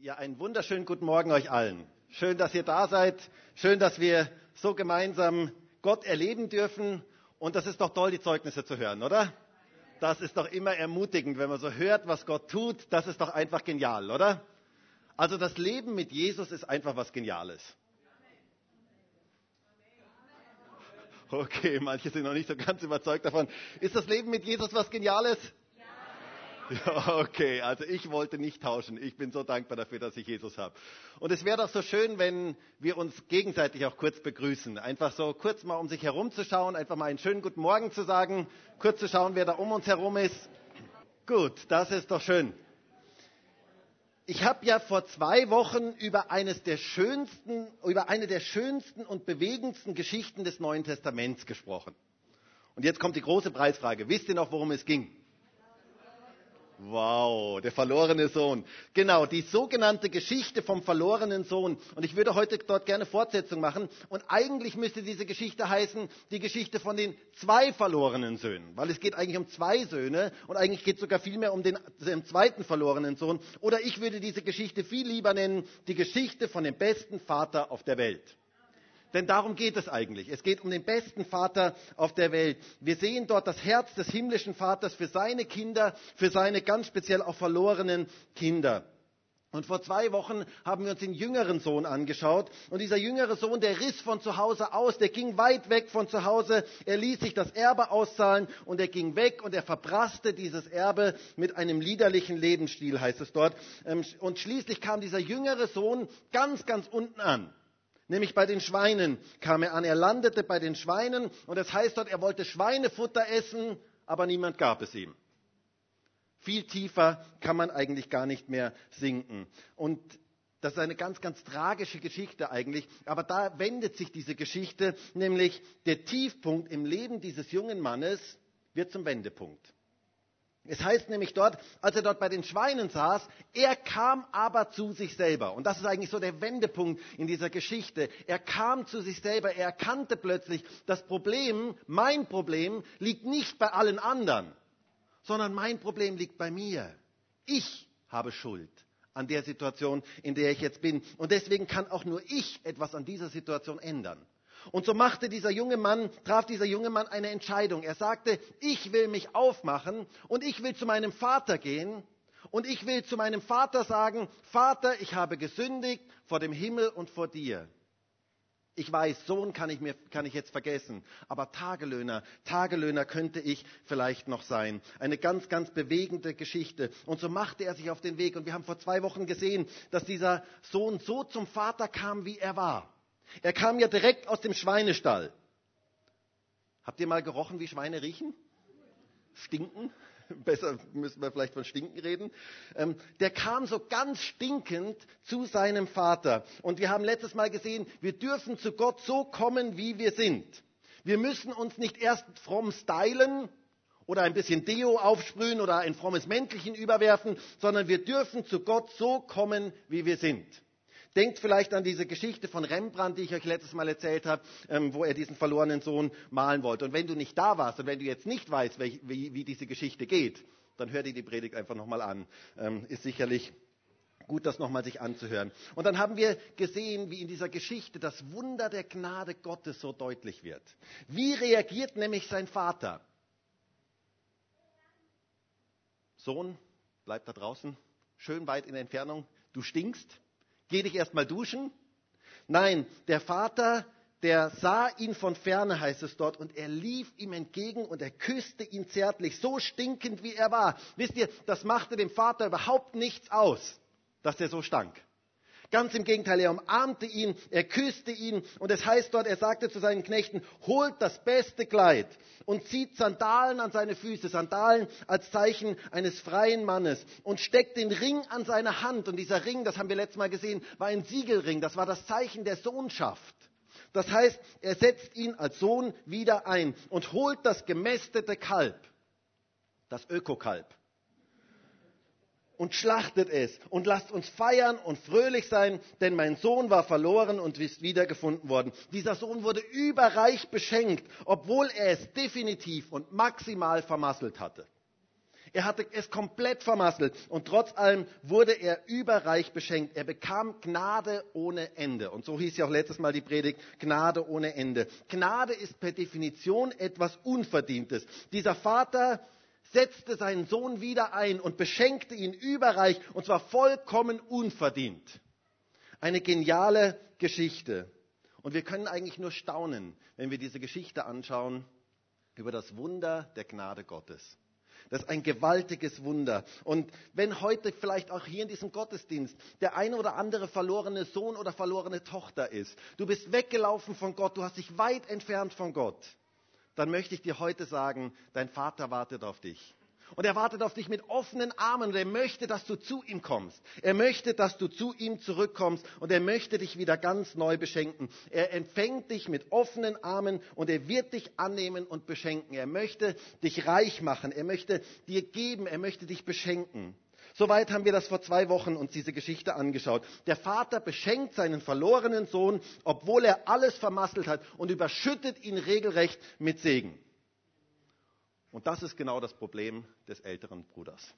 Ja, einen wunderschönen guten Morgen euch allen. Schön, dass ihr da seid. Schön, dass wir so gemeinsam Gott erleben dürfen. Und das ist doch toll, die Zeugnisse zu hören, oder? Das ist doch immer ermutigend, wenn man so hört, was Gott tut. Das ist doch einfach genial, oder? Also das Leben mit Jesus ist einfach was Geniales. Okay, manche sind noch nicht so ganz überzeugt davon. Ist das Leben mit Jesus was Geniales? Ja, okay, also ich wollte nicht tauschen. Ich bin so dankbar dafür, dass ich Jesus habe. Und es wäre doch so schön, wenn wir uns gegenseitig auch kurz begrüßen. Einfach so kurz mal um sich herumzuschauen, einfach mal einen schönen guten Morgen zu sagen, kurz zu schauen, wer da um uns herum ist. Gut, das ist doch schön. Ich habe ja vor zwei Wochen über, eines der schönsten, über eine der schönsten und bewegendsten Geschichten des Neuen Testaments gesprochen. Und jetzt kommt die große Preisfrage. Wisst ihr noch, worum es ging? Wow, der verlorene Sohn. Genau, die sogenannte Geschichte vom verlorenen Sohn. Und ich würde heute dort gerne Fortsetzung machen. Und eigentlich müsste diese Geschichte heißen, die Geschichte von den zwei verlorenen Söhnen. Weil es geht eigentlich um zwei Söhne und eigentlich geht es sogar viel mehr um den, den zweiten verlorenen Sohn. Oder ich würde diese Geschichte viel lieber nennen, die Geschichte von dem besten Vater auf der Welt. Denn darum geht es eigentlich. Es geht um den besten Vater auf der Welt. Wir sehen dort das Herz des himmlischen Vaters für seine Kinder, für seine ganz speziell auch verlorenen Kinder. Und vor zwei Wochen haben wir uns den jüngeren Sohn angeschaut. Und dieser jüngere Sohn, der riss von zu Hause aus, der ging weit weg von zu Hause. Er ließ sich das Erbe auszahlen und er ging weg und er verprasste dieses Erbe mit einem liederlichen Lebensstil, heißt es dort. Ähm, und schließlich kam dieser jüngere Sohn ganz, ganz unten an. Nämlich bei den Schweinen kam er an. Er landete bei den Schweinen und das heißt dort, er wollte Schweinefutter essen, aber niemand gab es ihm. Viel tiefer kann man eigentlich gar nicht mehr sinken. Und das ist eine ganz, ganz tragische Geschichte eigentlich. Aber da wendet sich diese Geschichte, nämlich der Tiefpunkt im Leben dieses jungen Mannes wird zum Wendepunkt. Es heißt nämlich dort, als er dort bei den Schweinen saß, er kam aber zu sich selber. Und das ist eigentlich so der Wendepunkt in dieser Geschichte. Er kam zu sich selber, er erkannte plötzlich, das Problem, mein Problem, liegt nicht bei allen anderen, sondern mein Problem liegt bei mir. Ich habe Schuld an der Situation, in der ich jetzt bin. Und deswegen kann auch nur ich etwas an dieser Situation ändern. Und so machte dieser junge Mann, traf dieser junge Mann eine Entscheidung. Er sagte, ich will mich aufmachen und ich will zu meinem Vater gehen und ich will zu meinem Vater sagen, Vater, ich habe gesündigt vor dem Himmel und vor dir. Ich weiß, Sohn kann ich, mir, kann ich jetzt vergessen, aber Tagelöhner, Tagelöhner könnte ich vielleicht noch sein. Eine ganz, ganz bewegende Geschichte. Und so machte er sich auf den Weg. Und wir haben vor zwei Wochen gesehen, dass dieser Sohn so zum Vater kam, wie er war. Er kam ja direkt aus dem Schweinestall. Habt ihr mal gerochen, wie Schweine riechen? Stinken? Besser müssen wir vielleicht von Stinken reden. Ähm, der kam so ganz stinkend zu seinem Vater. Und wir haben letztes Mal gesehen, wir dürfen zu Gott so kommen, wie wir sind. Wir müssen uns nicht erst fromm stylen oder ein bisschen Deo aufsprühen oder ein frommes Mäntelchen überwerfen, sondern wir dürfen zu Gott so kommen, wie wir sind. Denkt vielleicht an diese Geschichte von Rembrandt, die ich euch letztes Mal erzählt habe, ähm, wo er diesen verlorenen Sohn malen wollte. Und wenn du nicht da warst und wenn du jetzt nicht weißt, wie, wie, wie diese Geschichte geht, dann hör dir die Predigt einfach nochmal an. Ähm, ist sicherlich gut, das nochmal sich anzuhören. Und dann haben wir gesehen, wie in dieser Geschichte das Wunder der Gnade Gottes so deutlich wird. Wie reagiert nämlich sein Vater? Sohn, bleib da draußen, schön weit in Entfernung, du stinkst. Geh dich erstmal duschen? Nein, der Vater, der sah ihn von ferne, heißt es dort, und er lief ihm entgegen und er küsste ihn zärtlich, so stinkend wie er war. Wisst ihr, das machte dem Vater überhaupt nichts aus, dass er so stank. Ganz im Gegenteil, er umarmte ihn, er küsste ihn und es heißt dort, er sagte zu seinen Knechten, holt das beste Kleid und zieht Sandalen an seine Füße, Sandalen als Zeichen eines freien Mannes und steckt den Ring an seine Hand. Und dieser Ring, das haben wir letztes Mal gesehen, war ein Siegelring, das war das Zeichen der Sohnschaft. Das heißt, er setzt ihn als Sohn wieder ein und holt das gemästete Kalb, das Ökokalb und schlachtet es und lasst uns feiern und fröhlich sein, denn mein Sohn war verloren und ist wiedergefunden worden. Dieser Sohn wurde überreich beschenkt, obwohl er es definitiv und maximal vermasselt hatte. Er hatte es komplett vermasselt und trotz allem wurde er überreich beschenkt. Er bekam Gnade ohne Ende. Und so hieß ja auch letztes Mal die Predigt, Gnade ohne Ende. Gnade ist per Definition etwas Unverdientes. Dieser Vater setzte seinen Sohn wieder ein und beschenkte ihn überreich und zwar vollkommen unverdient. Eine geniale Geschichte. Und wir können eigentlich nur staunen, wenn wir diese Geschichte anschauen über das Wunder der Gnade Gottes. Das ist ein gewaltiges Wunder. Und wenn heute vielleicht auch hier in diesem Gottesdienst der eine oder andere verlorene Sohn oder verlorene Tochter ist, du bist weggelaufen von Gott, du hast dich weit entfernt von Gott, dann möchte ich dir heute sagen, dein Vater wartet auf dich. Und er wartet auf dich mit offenen Armen und er möchte, dass du zu ihm kommst. Er möchte, dass du zu ihm zurückkommst und er möchte dich wieder ganz neu beschenken. Er empfängt dich mit offenen Armen und er wird dich annehmen und beschenken. Er möchte dich reich machen. Er möchte dir geben. Er möchte dich beschenken. Soweit haben wir das vor zwei Wochen uns diese Geschichte angeschaut. Der Vater beschenkt seinen verlorenen Sohn, obwohl er alles vermasselt hat und überschüttet ihn regelrecht mit Segen. Und das ist genau das Problem des älteren Bruders.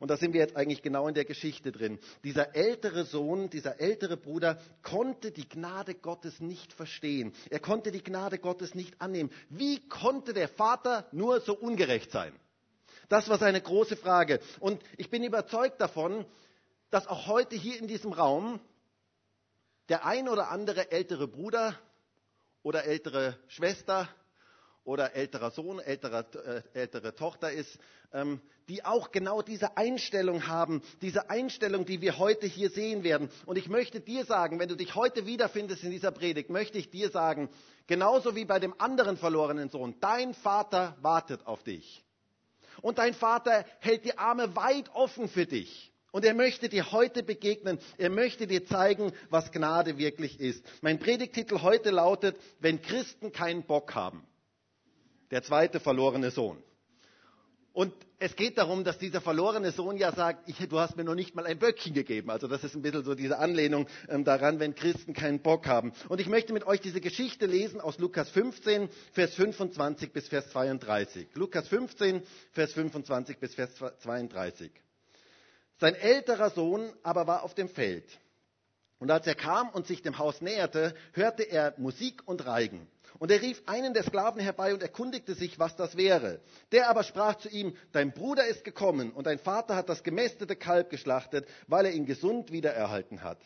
Und da sind wir jetzt eigentlich genau in der Geschichte drin. Dieser ältere Sohn, dieser ältere Bruder konnte die Gnade Gottes nicht verstehen. Er konnte die Gnade Gottes nicht annehmen. Wie konnte der Vater nur so ungerecht sein? Das war seine große Frage. Und ich bin überzeugt davon, dass auch heute hier in diesem Raum der ein oder andere ältere Bruder oder ältere Schwester oder älterer Sohn, ältere, äh, ältere Tochter ist, ähm, die auch genau diese Einstellung haben, diese Einstellung, die wir heute hier sehen werden. Und ich möchte dir sagen, wenn du dich heute wiederfindest in dieser Predigt, möchte ich dir sagen, genauso wie bei dem anderen verlorenen Sohn, dein Vater wartet auf dich. Und dein Vater hält die Arme weit offen für dich. Und er möchte dir heute begegnen. Er möchte dir zeigen, was Gnade wirklich ist. Mein Predigtitel heute lautet, wenn Christen keinen Bock haben. Der zweite verlorene Sohn. Und es geht darum, dass dieser verlorene Sohn ja sagt, ich, du hast mir noch nicht mal ein Böckchen gegeben. Also das ist ein bisschen so diese Anlehnung ähm, daran, wenn Christen keinen Bock haben. Und ich möchte mit euch diese Geschichte lesen aus Lukas 15, Vers 25 bis Vers 32. Lukas 15, Vers 25 bis Vers 32. Sein älterer Sohn aber war auf dem Feld. Und als er kam und sich dem Haus näherte, hörte er Musik und Reigen. Und er rief einen der Sklaven herbei und erkundigte sich, was das wäre. Der aber sprach zu ihm, dein Bruder ist gekommen und dein Vater hat das gemästete Kalb geschlachtet, weil er ihn gesund wiedererhalten hat.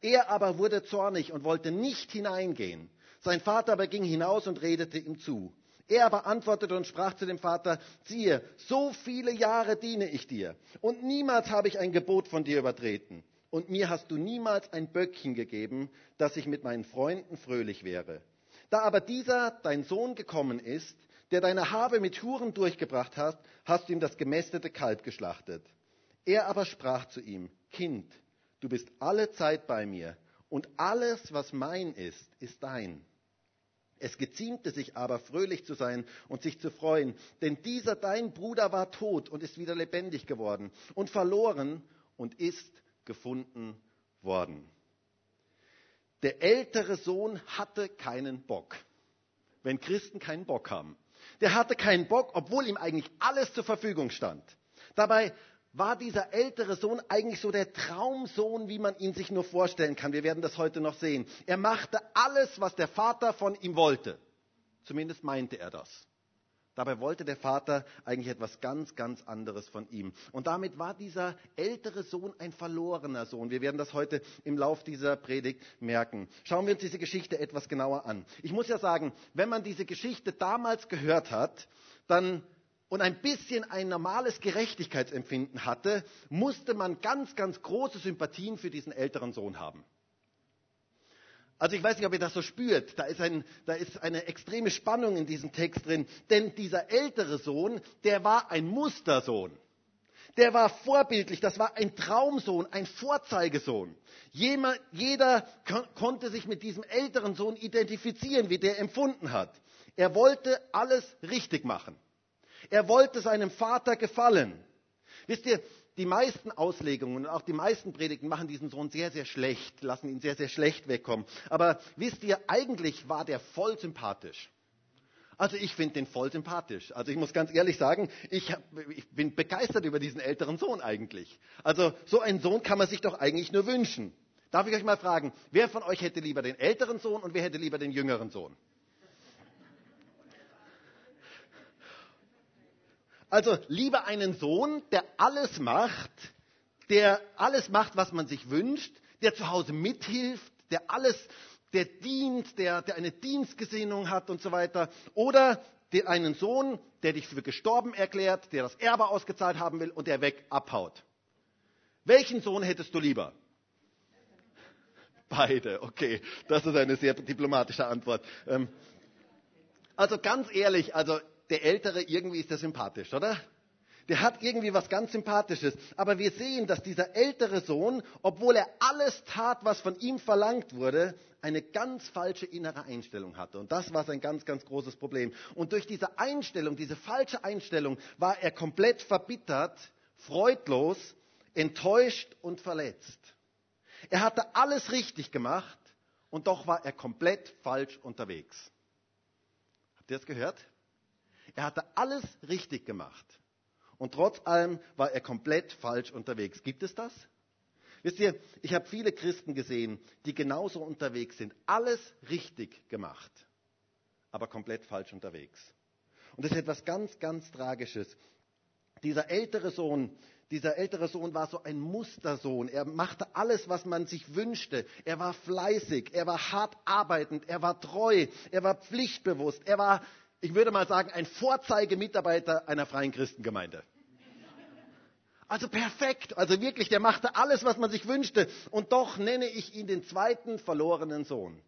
Er aber wurde zornig und wollte nicht hineingehen. Sein Vater aber ging hinaus und redete ihm zu. Er aber antwortete und sprach zu dem Vater, siehe, so viele Jahre diene ich dir und niemals habe ich ein Gebot von dir übertreten. Und mir hast du niemals ein Böckchen gegeben, dass ich mit meinen Freunden fröhlich wäre. Da aber dieser, dein Sohn, gekommen ist, der deine Habe mit Huren durchgebracht hat, hast du ihm das gemästete Kalb geschlachtet. Er aber sprach zu ihm, Kind, du bist alle Zeit bei mir, und alles, was mein ist, ist dein. Es geziemte sich aber, fröhlich zu sein und sich zu freuen, denn dieser dein Bruder war tot und ist wieder lebendig geworden und verloren und ist gefunden worden. Der ältere Sohn hatte keinen Bock, wenn Christen keinen Bock haben. Der hatte keinen Bock, obwohl ihm eigentlich alles zur Verfügung stand. Dabei war dieser ältere Sohn eigentlich so der Traumsohn, wie man ihn sich nur vorstellen kann. Wir werden das heute noch sehen. Er machte alles, was der Vater von ihm wollte. Zumindest meinte er das. Dabei wollte der Vater eigentlich etwas ganz, ganz anderes von ihm. Und damit war dieser ältere Sohn ein verlorener Sohn. Wir werden das heute im Lauf dieser Predigt merken. Schauen wir uns diese Geschichte etwas genauer an. Ich muss ja sagen, wenn man diese Geschichte damals gehört hat, dann und ein bisschen ein normales Gerechtigkeitsempfinden hatte, musste man ganz, ganz große Sympathien für diesen älteren Sohn haben. Also ich weiß nicht, ob ihr das so spürt. Da ist, ein, da ist eine extreme Spannung in diesem Text drin. Denn dieser ältere Sohn, der war ein Mustersohn. Der war vorbildlich, das war ein Traumsohn, ein Vorzeigesohn. Jeder, jeder konnte sich mit diesem älteren Sohn identifizieren, wie der empfunden hat. Er wollte alles richtig machen. Er wollte seinem Vater gefallen. Wisst ihr, die meisten Auslegungen und auch die meisten Predigten machen diesen Sohn sehr, sehr schlecht, lassen ihn sehr, sehr schlecht wegkommen. Aber wisst ihr, eigentlich war der voll sympathisch. Also ich finde den voll sympathisch. Also ich muss ganz ehrlich sagen, ich, hab, ich, bin begeistert über diesen älteren Sohn eigentlich. Also so einen Sohn kann man sich doch eigentlich nur wünschen. Darf ich euch mal fragen, wer von euch hätte lieber den älteren Sohn und wer hätte lieber den jüngeren Sohn? Also lieber einen Sohn, der alles macht, der alles macht, was man sich wünscht, der zu Hause mithilft, der alles, der dient, der, der eine Dienstgesinnung hat und so weiter. Oder einen Sohn, der dich für gestorben erklärt, der das Erbe ausgezahlt haben will und der weg abhaut. Welchen Sohn hättest du lieber? Beide, okay. Das ist eine sehr diplomatische Antwort. Ähm, also ganz ehrlich, also der Ältere, irgendwie ist der sympathisch, oder? Der hat irgendwie was ganz Sympathisches. Aber wir sehen, dass dieser ältere Sohn, obwohl er alles tat, was von ihm verlangt wurde, eine ganz falsche innere Einstellung hatte. Und das war sein ganz, ganz großes Problem. Und durch diese Einstellung, diese falsche Einstellung, war er komplett verbittert, freudlos, enttäuscht und verletzt. Er hatte alles richtig gemacht und doch war er komplett falsch unterwegs. Habt ihr das gehört? Er hatte alles richtig gemacht. Und trotz allem war er komplett falsch unterwegs. Gibt es das? Wisst ihr, ich habe viele Christen gesehen, die genauso unterwegs sind. Alles richtig gemacht, aber komplett falsch unterwegs. Und das ist etwas ganz, ganz Tragisches. Dieser ältere Sohn, dieser ältere Sohn war so ein Mustersohn. Er machte alles, was man sich wünschte. Er war fleißig, er war hart arbeitend, er war treu, er war pflichtbewusst, er war ich würde mal sagen, ein Vorzeigemitarbeiter einer freien Christengemeinde. Also perfekt, also wirklich, der machte alles, was man sich wünschte. Und doch nenne ich ihn den zweiten verlorenen Sohn.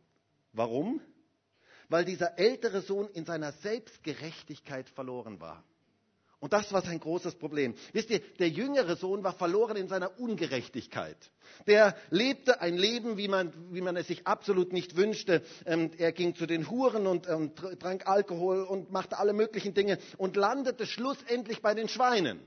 Warum? Weil dieser ältere Sohn in seiner Selbstgerechtigkeit verloren war. Und das war sein großes Problem. Wisst ihr, der jüngere Sohn war verloren in seiner Ungerechtigkeit. Der lebte ein Leben, wie man, wie man es sich absolut nicht wünschte. Ähm, er ging zu den Huren und ähm, trank Alkohol und machte alle möglichen Dinge und landete schlussendlich bei den Schweinen.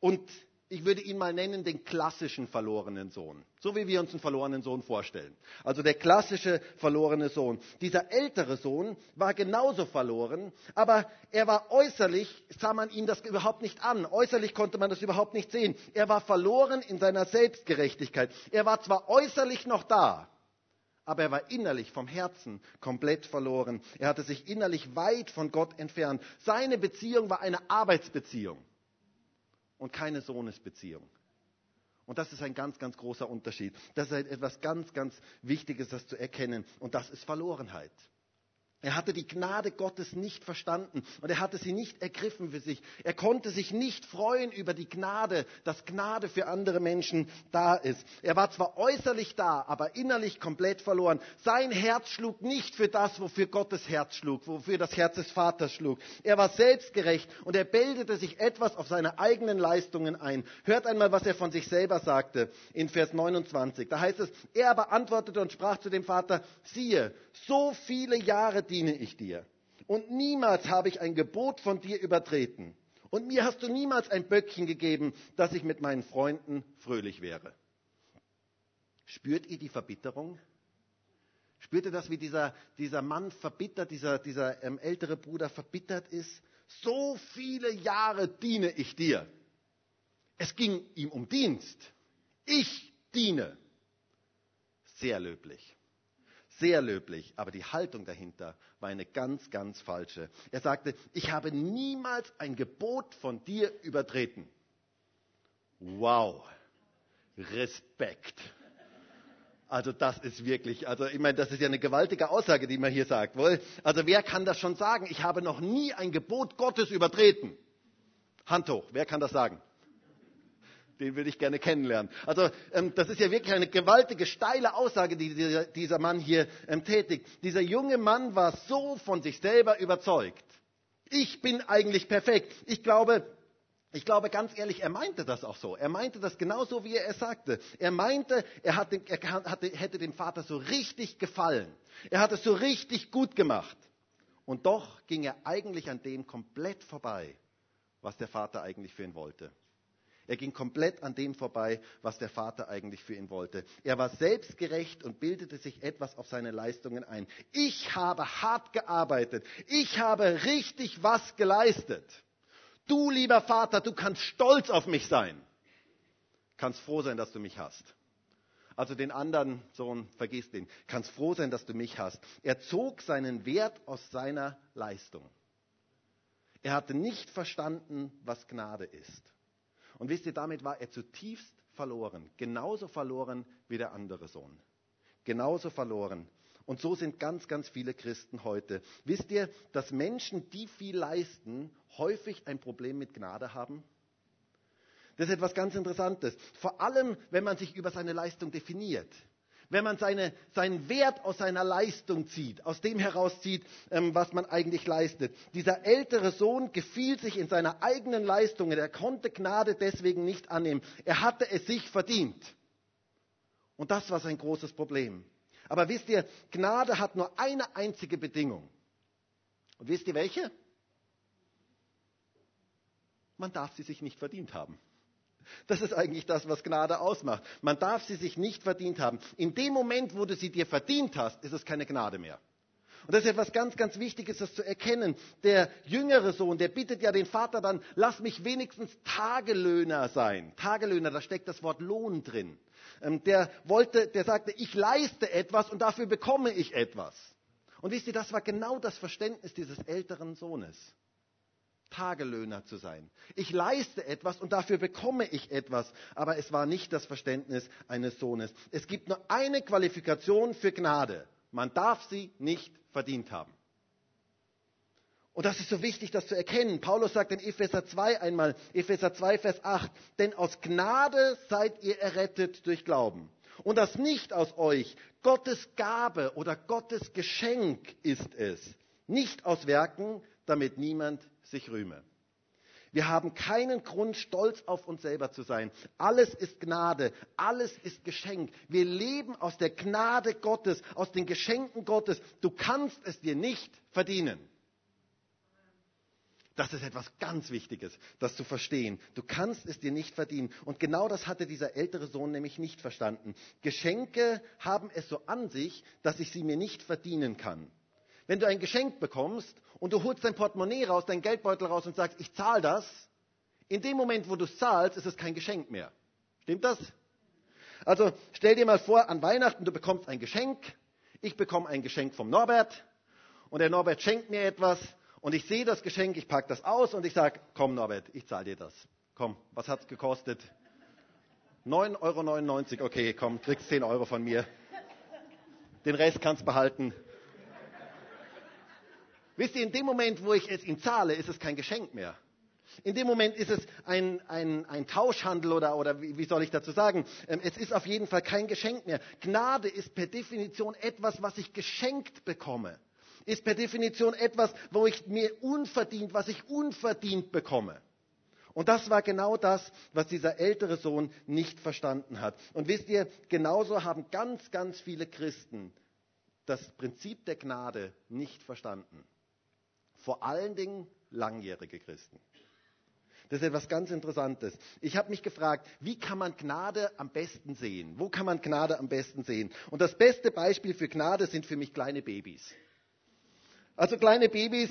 Und ich würde ihn mal nennen, den klassischen verlorenen Sohn. So wie wir uns einen verlorenen Sohn vorstellen. Also der klassische verlorene Sohn. Dieser ältere Sohn war genauso verloren, aber er war äußerlich, sah man ihn das überhaupt nicht an. Äußerlich konnte man das überhaupt nicht sehen. Er war verloren in seiner Selbstgerechtigkeit. Er war zwar äußerlich noch da, aber er war innerlich vom Herzen komplett verloren. Er hatte sich innerlich weit von Gott entfernt. Seine Beziehung war eine Arbeitsbeziehung und keine Sohnesbeziehung. Und das ist ein ganz, ganz großer Unterschied. Das ist etwas ganz, ganz Wichtiges, das zu erkennen. Und das ist Verlorenheit. Er hatte die Gnade Gottes nicht verstanden und er hatte sie nicht ergriffen für sich. Er konnte sich nicht freuen über die Gnade, dass Gnade für andere Menschen da ist. Er war zwar äußerlich da, aber innerlich komplett verloren. Sein Herz schlug nicht für das, wofür Gottes Herz schlug, wofür das Herz des Vaters schlug. Er war selbstgerecht und er bildete sich etwas auf seine eigenen Leistungen ein. Hört einmal, was er von sich selber sagte in Vers 29. Da heißt es, er aber antwortete und sprach zu dem Vater, siehe, so viele Jahre diene ich dir. Und niemals habe ich ein Gebot von dir übertreten. Und mir hast du niemals ein Böckchen gegeben, dass ich mit meinen Freunden fröhlich wäre. Spürt ihr die Verbitterung? Spürt ihr das, wie dieser, dieser Mann verbittert, dieser, dieser ähm, ältere Bruder verbittert ist? So viele Jahre diene ich dir. Es ging ihm um Dienst. Ich diene. Sehr löblich sehr löblich, aber die Haltung dahinter war eine ganz, ganz falsche. Er sagte, ich habe niemals ein Gebot von dir übertreten. Wow, Respekt. Also das ist wirklich, also ich meine, das ist ja eine gewaltige Aussage, die man hier sagt. Also wer kann das schon sagen? Ich habe noch nie ein Gebot Gottes übertreten. Hand hoch, wer kann das sagen? Den würde ich gerne kennenlernen. Also ähm, das ist ja wirklich eine gewaltige, steile Aussage, die dieser, dieser Mann hier ähm, tätigt. Dieser junge Mann war so von sich selber überzeugt. Ich bin eigentlich perfekt. Ich glaube, ich glaube ganz ehrlich, er meinte das auch so. Er meinte das genauso, wie er es sagte. Er meinte, er, hatte, er hatte, hätte dem Vater so richtig gefallen. Er hat es so richtig gut gemacht. Und doch ging er eigentlich an dem komplett vorbei, was der Vater eigentlich für ihn wollte. Er ging komplett an dem vorbei, was der Vater eigentlich für ihn wollte. Er war selbstgerecht und bildete sich etwas auf seine Leistungen ein. Ich habe hart gearbeitet. Ich habe richtig was geleistet. Du, lieber Vater, du kannst stolz auf mich sein. Kannst froh sein, dass du mich hast. Also den anderen Sohn, vergiss den. Kannst froh sein, dass du mich hast. Er zog seinen Wert aus seiner Leistung. Er hatte nicht verstanden, was Gnade ist. Und wisst ihr, damit war er zutiefst verloren. Genauso verloren wie der andere Sohn. Genauso verloren. Und so sind ganz, ganz viele Christen heute. Wisst ihr, dass Menschen, die viel leisten, häufig ein Problem mit Gnade haben? Das ist etwas ganz Interessantes. Vor allem, wenn man sich über seine Leistung definiert wenn man seine, seinen Wert aus seiner Leistung zieht, aus dem herauszieht, ähm, was man eigentlich leistet. Dieser ältere Sohn gefiel sich in seiner eigenen Leistung. Er konnte Gnade deswegen nicht annehmen. Er hatte es sich verdient. Und das war sein großes Problem. Aber wisst ihr, Gnade hat nur eine einzige Bedingung. Und wisst ihr welche? Man darf sie sich nicht verdient haben. Das ist eigentlich das, was Gnade ausmacht. Man darf sie sich nicht verdient haben. In dem Moment, wo du sie dir verdient hast, ist es keine Gnade mehr. Und das ist etwas ganz, ganz Wichtiges, das zu erkennen. Der jüngere Sohn, der bittet ja den Vater dann, lass mich wenigstens Tagelöhner sein. Tagelöhner, da steckt das Wort Lohn drin. Ähm, der wollte, der sagte, ich leiste etwas und dafür bekomme ich etwas. Und wisst ihr, das war genau das Verständnis dieses älteren Sohnes. Tagelöhner zu sein. Ich leiste etwas und dafür bekomme ich etwas, aber es war nicht das Verständnis eines Sohnes. Es gibt nur eine Qualifikation für Gnade. Man darf sie nicht verdient haben. Und das ist so wichtig, das zu erkennen. Paulus sagt in Epheser 2 einmal, Epheser 2, Vers 8, denn aus Gnade seid ihr errettet durch Glauben. Und das nicht aus euch. Gottes Gabe oder Gottes Geschenk ist es. Nicht aus Werken, damit niemand sich rühme. Wir haben keinen Grund, stolz auf uns selber zu sein. Alles ist Gnade, alles ist Geschenk. Wir leben aus der Gnade Gottes, aus den Geschenken Gottes. Du kannst es dir nicht verdienen. Das ist etwas ganz Wichtiges, das zu verstehen. Du kannst es dir nicht verdienen. Und genau das hatte dieser ältere Sohn nämlich nicht verstanden. Geschenke haben es so an sich, dass ich sie mir nicht verdienen kann. Wenn du ein Geschenk bekommst und du holst dein Portemonnaie raus, dein Geldbeutel raus und sagst, ich zahle das, in dem Moment, wo du es zahlst, ist es kein Geschenk mehr. Stimmt das? Also stell dir mal vor, an Weihnachten, du bekommst ein Geschenk, ich bekomme ein Geschenk vom Norbert und der Norbert schenkt mir etwas und ich sehe das Geschenk, ich packe das aus und ich sage, komm Norbert, ich zahle dir das. Komm, was hat es gekostet? 9,99 Euro, okay, komm, kriegst 10 Euro von mir. Den Rest kannst behalten. Wisst ihr, in dem Moment, wo ich es ihm zahle, ist es kein Geschenk mehr. In dem Moment ist es ein, ein, ein Tauschhandel oder, oder wie, wie, soll ich dazu sagen? Ähm, es ist auf jeden Fall kein Geschenk mehr. Gnade ist per Definition etwas, was ich geschenkt bekomme. Ist per Definition etwas, wo ich mir unverdient, was ich unverdient bekomme. Und das war genau das, was dieser ältere Sohn nicht verstanden hat. Und wisst ihr, genauso haben ganz, ganz viele Christen das Prinzip der Gnade nicht verstanden. Vor allen Dingen langjährige Christen. Das ist etwas ganz Interessantes. Ich habe mich gefragt, wie kann man Gnade am besten sehen? Wo kann man Gnade am besten sehen? Und das beste Beispiel für Gnade sind für mich kleine Babys. Also kleine Babys,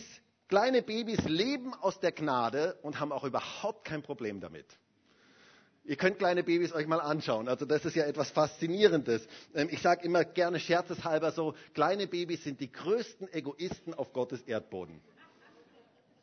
kleine Babys leben aus der Gnade und haben auch überhaupt kein Problem damit. Ihr könnt kleine Babys euch mal anschauen. Also das ist ja etwas Faszinierendes. Ähm, ich sage immer gerne scherzeshalber so, kleine Babys sind die größten Egoisten auf Gottes Erdboden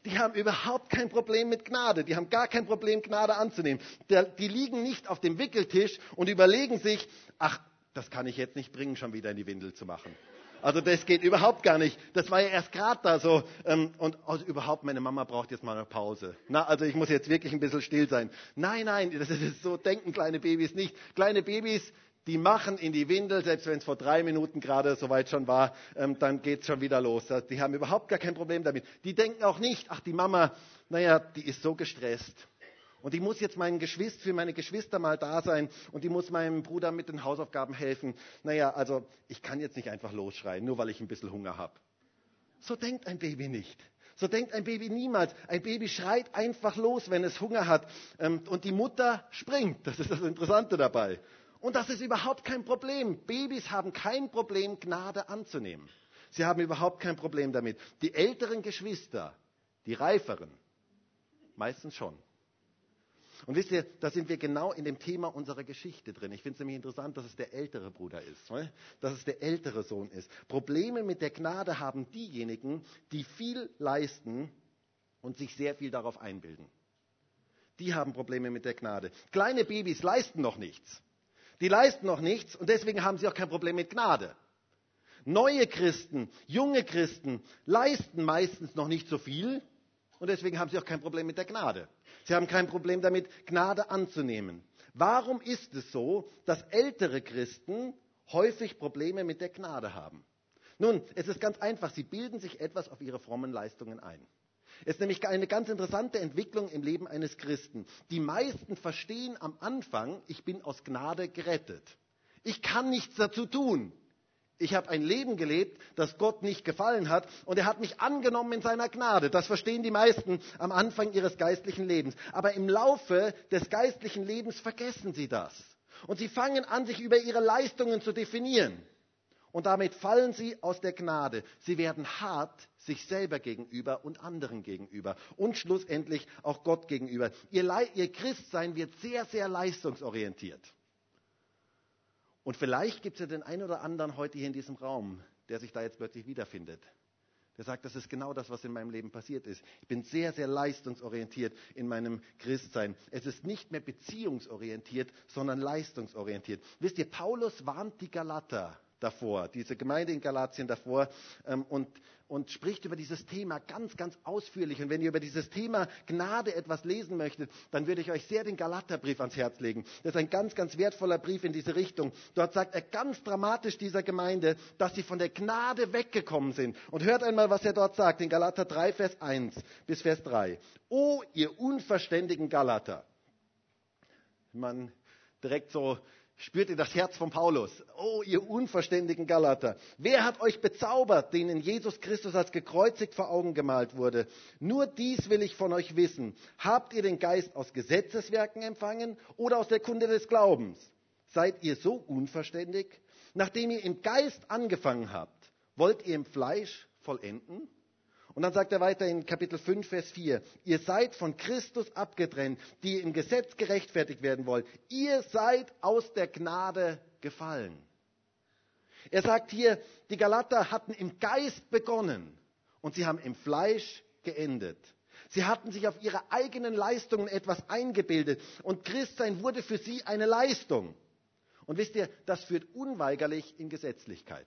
die haben überhaupt kein Problem mit Gnade. Die haben gar kein Problem, Gnade anzunehmen. Die liegen nicht auf dem Wickeltisch und überlegen sich, ach, das kann ich jetzt nicht bringen, schon wieder in die Windel zu machen. Also das geht überhaupt gar nicht. Das war ja erst gerade da so. Ähm, und also überhaupt, meine Mama braucht jetzt mal eine Pause. Na, also ich muss jetzt wirklich ein bisschen still sein. Nein, nein, das ist so denken kleine Babys nicht. Kleine Babys, die machen in die Windel, selbst wenn es vor drei Minuten gerade soweit schon war, ähm, dann geht es schon wieder los. Die haben überhaupt gar kein Problem damit. Die denken auch nicht, ach die Mama, naja, die ist so gestresst. Und die muss jetzt meinen Geschwister, für meine Geschwister mal da sein und die muss meinem Bruder mit den Hausaufgaben helfen. Naja, also ich kann jetzt nicht einfach losschreien, nur weil ich ein bisschen Hunger habe. So denkt ein Baby nicht So denkt ein Baby niemals. Ein Baby schreit einfach los, wenn es Hunger hat. Ähm, und die Mutter springt. Das ist das Interessante dabei. Und das ist überhaupt kein Problem. Babys haben kein Problem, Gnade anzunehmen. Sie haben überhaupt kein Problem damit. Die älteren Geschwister, die reiferen, meistens schon. Und wisst ihr, da sind wir genau in dem Thema unserer Geschichte drin. Ich finde es nämlich interessant, dass es der ältere Bruder ist, ne? dass es der ältere Sohn ist. Probleme mit der Gnade haben diejenigen, die viel leisten und sich sehr viel darauf einbilden. Die haben Probleme mit der Gnade. Kleine Babys leisten noch nichts. Die leisten noch nichts und deswegen haben sie auch kein Problem mit Gnade. Neue Christen, junge Christen leisten meistens noch nicht so viel und deswegen haben sie auch kein Problem mit der Gnade. Sie haben kein Problem damit, Gnade anzunehmen. Warum ist es so, dass ältere Christen häufig Probleme mit der Gnade haben? Nun, es ist ganz einfach, sie bilden sich etwas auf ihre frommen Leistungen ein. Es ist nämlich eine ganz interessante Entwicklung im Leben eines Christen. Die meisten verstehen am Anfang, ich bin aus Gnade gerettet. Ich kann nichts dazu tun. Ich habe ein Leben gelebt, das Gott nicht gefallen hat und er hat mich angenommen in seiner Gnade. Das verstehen die meisten am Anfang ihres geistlichen Lebens. Aber im Laufe des geistlichen Lebens vergessen sie das. Und sie fangen an, sich über ihre Leistungen zu definieren. Und damit fallen sie aus der Gnade. Sie werden hart sich selber gegenüber und anderen gegenüber und schlussendlich auch Gott gegenüber. Ihr, Le ihr Christsein wird sehr, sehr leistungsorientiert. Und vielleicht gibt es ja den einen oder anderen heute hier in diesem Raum, der sich da jetzt plötzlich wiederfindet. Der sagt, das ist genau das, was in meinem Leben passiert ist. Ich bin sehr, sehr leistungsorientiert in meinem Christsein. Es ist nicht mehr beziehungsorientiert, sondern leistungsorientiert. Wisst ihr, Paulus warnt die Galater davor, diese Gemeinde in Galatien davor, ähm, und und spricht über dieses Thema ganz, ganz ausführlich. Und wenn ihr über dieses Thema Gnade etwas lesen möchtet, dann würde ich euch sehr den Galaterbrief ans Herz legen. Das ist ein ganz, ganz wertvoller Brief in diese Richtung. Dort sagt er ganz dramatisch dieser Gemeinde, dass sie von der Gnade weggekommen sind. Und hört einmal, was er dort sagt, in Galater 3, Vers 1 bis Vers 3. O ihr unverständigen Galater. Man direkt so spürt ihr das Herz von Paulus. Oh, ihr unverständigen Galater. Wer hat euch bezaubert, denen Jesus Christus als gekreuzigt vor Augen gemalt wurde? Nur dies will ich von euch wissen. Habt ihr den Geist aus Gesetzeswerken empfangen oder aus der Kunde des Glaubens? Seid ihr so unverständig? Nachdem ihr im Geist angefangen habt, wollt ihr im Fleisch vollenden? Und dann sagt er weiter in Kapitel 5, Vers 4, ihr seid von Christus abgetrennt, die im Gesetz gerechtfertigt werden wollen. Ihr seid aus der Gnade gefallen. Er sagt hier, die Galater hatten im Geist begonnen und sie haben im Fleisch geendet. Sie hatten sich auf ihre eigenen Leistungen etwas eingebildet und Christsein wurde für sie eine Leistung. Und wisst ihr, das führt unweigerlich in Gesetzlichkeit.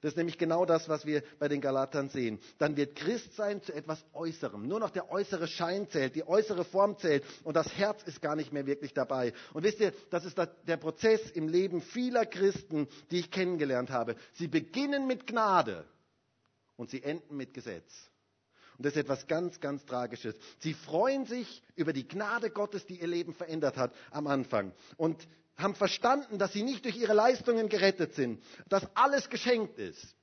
Das ist nämlich genau das, was wir bei den Galatern sehen. Dann wird Christsein zu etwas Äußerem. Nur noch der äußere Schein zählt, die äußere Form zählt und das Herz ist gar nicht mehr wirklich dabei. Und wisst ihr, das ist der Prozess im Leben vieler Christen, die ich kennengelernt habe. Sie beginnen mit Gnade und sie enden mit Gesetz. Und das ist etwas ganz, ganz Tragisches. Sie freuen sich über die Gnade Gottes, die ihr Leben verändert hat am Anfang. Und haben verstanden, dass sie nicht durch ihre Leistungen gerettet sind, dass alles geschenkt ist.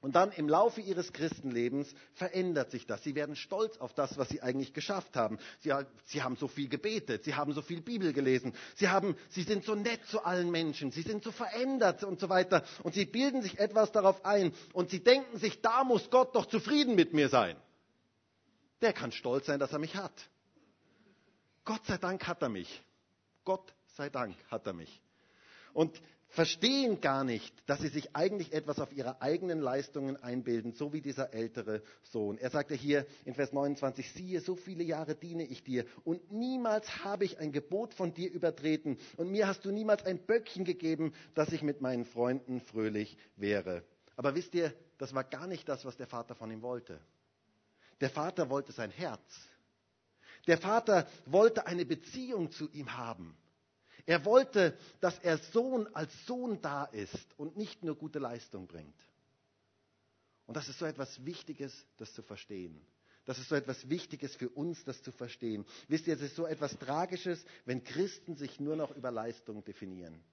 Und dann im Laufe ihres Christenlebens verändert sich das. Sie werden stolz auf das, was sie eigentlich geschafft haben. Sie, sie, haben so viel gebetet, sie haben so viel Bibel gelesen, sie, haben, sie sind so nett zu allen Menschen, sie sind so verändert und so weiter. Und sie bilden sich etwas darauf ein und sie denken sich, da muss Gott doch zufrieden mit mir sein. Der kann stolz sein, dass er mich hat. Gott sei Dank hat er mich. Gott sei Dank hat er mich. Und verstehen gar nicht, dass sie sich eigentlich etwas auf ihre eigenen Leistungen einbilden, so wie dieser ältere Sohn. Er sagte hier in Vers 29, siehe, so viele Jahre diene ich dir und niemals habe ich ein Gebot von dir übertreten und mir hast du niemals ein Böckchen gegeben, dass ich mit meinen Freunden fröhlich wäre. Aber wisst ihr, das war gar nicht das, was der Vater von ihm wollte. Der Vater wollte sein Herz. Der Vater wollte eine Beziehung zu ihm haben. Er wollte, dass er Sohn als Sohn da ist und nicht nur gute Leistung bringt. Und das ist so etwas Wichtiges, das zu verstehen. Das ist so etwas Wichtiges für uns, das zu verstehen. Wisst ihr, es ist so etwas Tragisches, wenn Christen sich nur noch über Leistung definieren.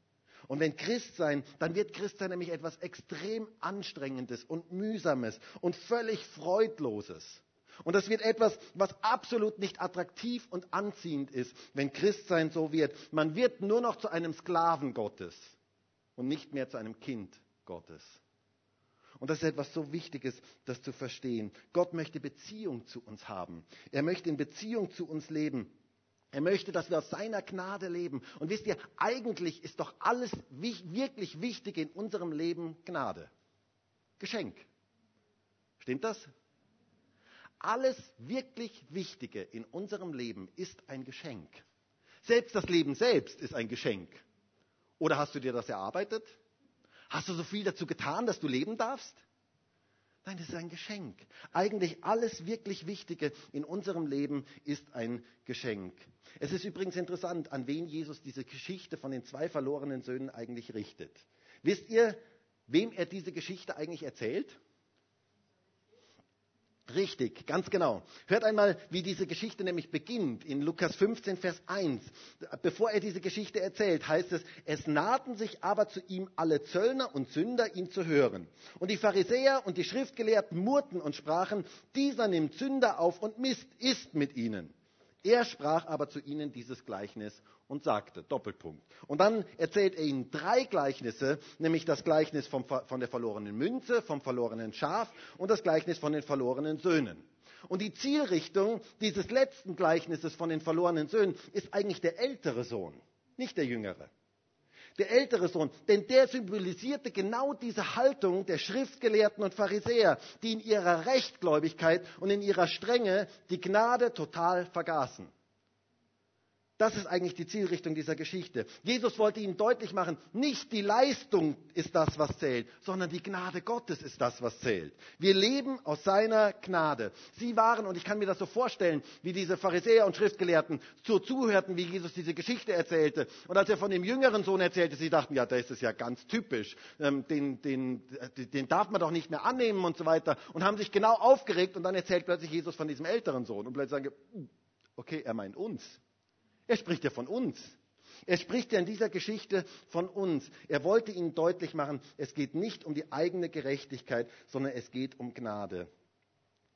Und wenn Christsein, dann wird Christsein nämlich etwas extrem Anstrengendes und Mühsames und völlig Freudloses. Und das wird etwas, was absolut nicht attraktiv und anziehend ist, wenn Christsein so wird. Man wird nur noch zu einem Sklaven Gottes und nicht mehr zu einem Kind Gottes. Und das ist etwas so Wichtiges, das zu verstehen. Gott möchte Beziehung zu uns haben. Er möchte in Beziehung zu uns leben. Er möchte, dass wir aus seiner Gnade leben. Und wisst ihr, eigentlich ist doch alles wirklich Wichtige in unserem Leben Gnade. Geschenk. Stimmt das? Alles wirklich Wichtige in unserem Leben ist ein Geschenk. Selbst das Leben selbst ist ein Geschenk. Oder hast du dir das erarbeitet? Hast du so viel dazu getan, dass du leben darfst? Nein, das ist ein Geschenk. Eigentlich alles wirklich Wichtige in unserem Leben ist ein Geschenk. Es ist übrigens interessant, an wen Jesus diese Geschichte von den zwei verlorenen Söhnen eigentlich richtet. Wisst ihr, wem er diese Geschichte eigentlich erzählt? Richtig, ganz genau. Hört einmal, wie diese Geschichte nämlich beginnt in Lukas 15, Vers 1. Bevor er diese Geschichte erzählt, heißt es, es nahten sich aber zu ihm alle Zöllner und Sünder, ihn zu hören. Und die Pharisäer und die Schriftgelehrten murrten und sprachen, dieser nimmt Sünder auf und misst, isst mit ihnen. Er sprach aber zu ihnen dieses Gleichnis und sagte, Doppelpunkt. Und dann erzählt er ihnen drei Gleichnisse, nämlich das Gleichnis vom, von der verlorenen Münze, vom verlorenen Schaf und das Gleichnis von den verlorenen Söhnen. Und die Zielrichtung dieses letzten Gleichnisses von den verlorenen Söhnen ist eigentlich der ältere Sohn, nicht der jüngere der ältere Sohn, denn der symbolisierte genau diese Haltung der Schriftgelehrten und Pharisäer, die in ihrer Rechtgläubigkeit und in ihrer Strenge die Gnade total vergaßen. Das ist eigentlich die Zielrichtung dieser Geschichte. Jesus wollte ihnen deutlich machen, nicht die Leistung ist das, was zählt, sondern die Gnade Gottes ist das, was zählt. Wir leben aus seiner Gnade. Sie waren, und ich kann mir das so vorstellen, wie diese Pharisäer und Schriftgelehrten so zuhörten, wie Jesus diese Geschichte erzählte. Und als er von dem jüngeren Sohn erzählte, sie dachten, ja, das ist ja ganz typisch, ähm, den, den, den darf man doch nicht mehr annehmen und so weiter. Und haben sich genau aufgeregt und dann erzählt plötzlich Jesus von diesem älteren Sohn. Und plötzlich sagen, okay, er meint uns. Er spricht ja von uns. Er spricht ja in dieser Geschichte von uns. Er wollte ihnen deutlich machen, es geht nicht um die eigene Gerechtigkeit, sondern es geht um Gnade.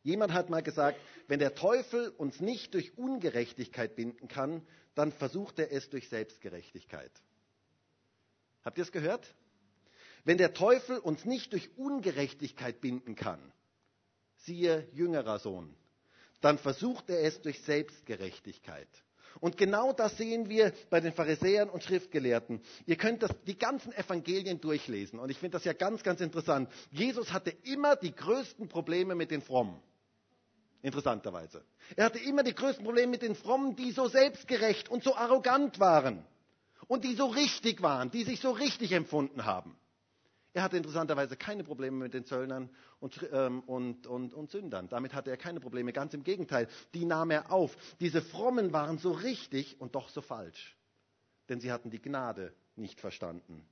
Jemand hat mal gesagt, wenn der Teufel uns nicht durch Ungerechtigkeit binden kann, dann versucht er es durch Selbstgerechtigkeit. Habt ihr es gehört? Wenn der Teufel uns nicht durch Ungerechtigkeit binden kann, siehe jüngerer Sohn, dann versucht er es durch Selbstgerechtigkeit. Und genau das sehen wir bei den Pharisäern und Schriftgelehrten. Ihr könnt das, die ganzen Evangelien durchlesen. Und ich finde das ja ganz, ganz interessant. Jesus hatte immer die größten Probleme mit den Frommen. Interessanterweise. Er hatte immer die größten Probleme mit den Frommen, die so selbstgerecht und so arrogant waren. Und die so richtig waren, die sich so richtig empfunden haben. Er hatte interessanterweise keine Probleme mit den Zöllnern und, ähm, und, und, und Sündern. Damit hatte er keine Probleme. Ganz im Gegenteil, die nahm er auf. Diese Frommen waren so richtig und doch so falsch. Denn sie hatten die Gnade nicht verstanden.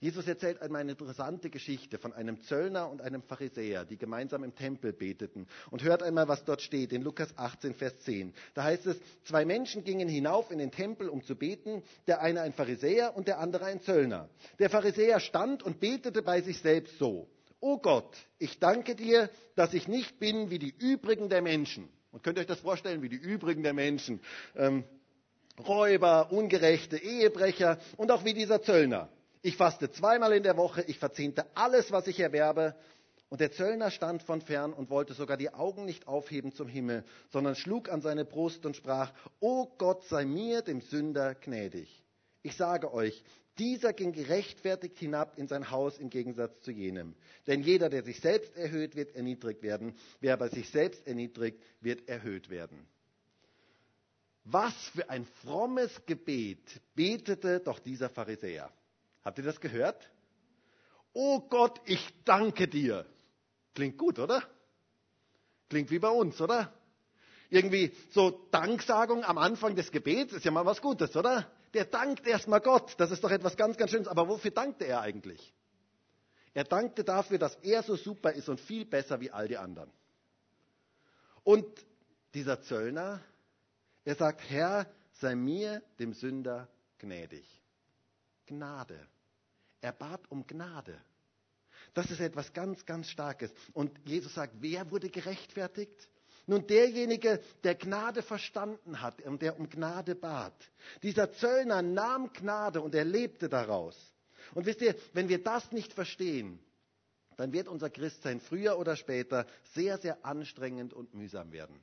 Jesus erzählt einmal eine interessante Geschichte von einem Zöllner und einem Pharisäer, die gemeinsam im Tempel beteten. Und hört einmal, was dort steht in Lukas 18, Vers 10. Da heißt es, zwei Menschen gingen hinauf in den Tempel, um zu beten, der eine ein Pharisäer und der andere ein Zöllner. Der Pharisäer stand und betete bei sich selbst so. O Gott, ich danke dir, dass ich nicht bin wie die übrigen der Menschen. Und könnt ihr euch das vorstellen, wie die übrigen der Menschen? Ähm, Räuber, Ungerechte, Ehebrecher und auch wie dieser Zöllner. Ich faste zweimal in der Woche, ich verzehnte alles, was ich erwerbe. Und der Zöllner stand von fern und wollte sogar die Augen nicht aufheben zum Himmel, sondern schlug an seine Brust und sprach, O Gott sei mir, dem Sünder, gnädig. Ich sage euch, dieser ging gerechtfertigt hinab in sein Haus im Gegensatz zu jenem. Denn jeder, der sich selbst erhöht, wird erniedrigt werden. Wer aber sich selbst erniedrigt, wird erhöht werden. Was für ein frommes Gebet betete doch dieser Pharisäer. Habt ihr das gehört? Oh Gott, ich danke dir. Klingt gut, oder? Klingt wie bei uns, oder? Irgendwie so Danksagung am Anfang des Gebets ist ja mal was Gutes, oder? Der dankt erstmal Gott. Das ist doch etwas ganz, ganz Schönes. Aber wofür dankte er eigentlich? Er dankte dafür, dass er so super ist und viel besser wie all die anderen. Und dieser Zöllner, er sagt, Herr, sei mir, dem Sünder, gnädig. Gnade. Er bat um Gnade. Das ist etwas ganz, ganz Starkes. Und Jesus sagt, wer wurde gerechtfertigt? Nun, derjenige, der Gnade verstanden hat und der um Gnade bat. Dieser Zöllner nahm Gnade und er lebte daraus. Und wisst ihr, wenn wir das nicht verstehen, dann wird unser Christsein früher oder später sehr, sehr anstrengend und mühsam werden.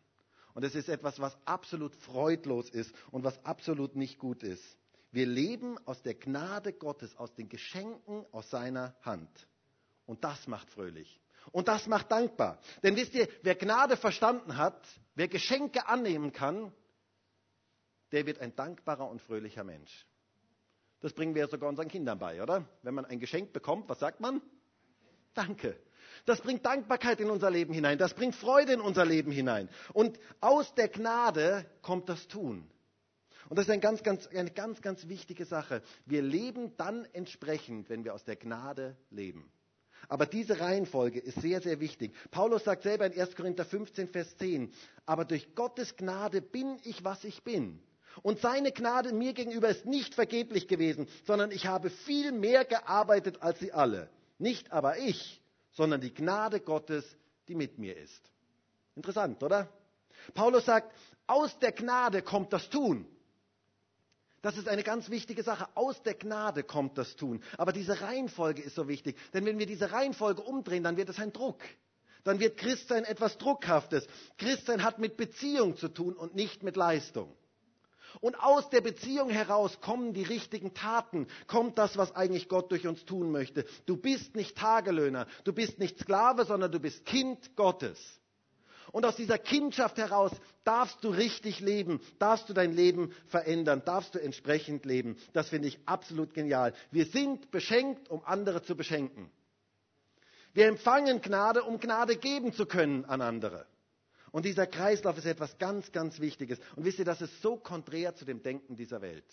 Und es ist etwas, was absolut freudlos ist und was absolut nicht gut ist. Wir leben aus der Gnade Gottes, aus den Geschenken aus seiner Hand. Und das macht fröhlich. Und das macht dankbar. Denn wisst ihr, wer Gnade verstanden hat, wer Geschenke annehmen kann, der wird ein dankbarer und fröhlicher Mensch. Das bringen wir sogar unseren Kindern bei, oder? Wenn man ein Geschenk bekommt, was sagt man? Danke. Das bringt Dankbarkeit in unser Leben hinein. Das bringt Freude in unser Leben hinein. Und aus der Gnade kommt das Tun. Und das ist ein ganz, ganz, eine ganz, ganz wichtige Sache. Wir leben dann entsprechend, wenn wir aus der Gnade leben. Aber diese Reihenfolge ist sehr, sehr wichtig. Paulus sagt selber in 1. Korinther 15, Vers 10, aber durch Gottes Gnade bin ich, was ich bin. Und seine Gnade mir gegenüber ist nicht vergeblich gewesen, sondern ich habe viel mehr gearbeitet als sie alle. Nicht aber ich, sondern die Gnade Gottes, die mit mir ist. Interessant, oder? Paulus sagt, aus der Gnade kommt das Tun. Das ist eine ganz wichtige Sache. Aus der Gnade kommt das Tun. Aber diese Reihenfolge ist so wichtig. Denn wenn wir diese Reihenfolge umdrehen, dann wird es ein Druck. Dann wird Christsein etwas Druckhaftes. Christsein hat mit Beziehung zu tun und nicht mit Leistung. Und aus der Beziehung heraus kommen die richtigen Taten, kommt das, was eigentlich Gott durch uns tun möchte. Du bist nicht Tagelöhner, du bist nicht Sklave, sondern du bist Kind Gottes. Und aus dieser Kindschaft heraus darfst du richtig leben, darfst du dein Leben verändern, darfst du entsprechend leben. Das finde ich absolut genial. Wir sind beschenkt, um andere zu beschenken. Wir empfangen Gnade, um Gnade geben zu können an andere. Und dieser Kreislauf ist etwas ganz, ganz Wichtiges. Und wisst ihr, das ist so konträr zu dem Denken dieser Welt.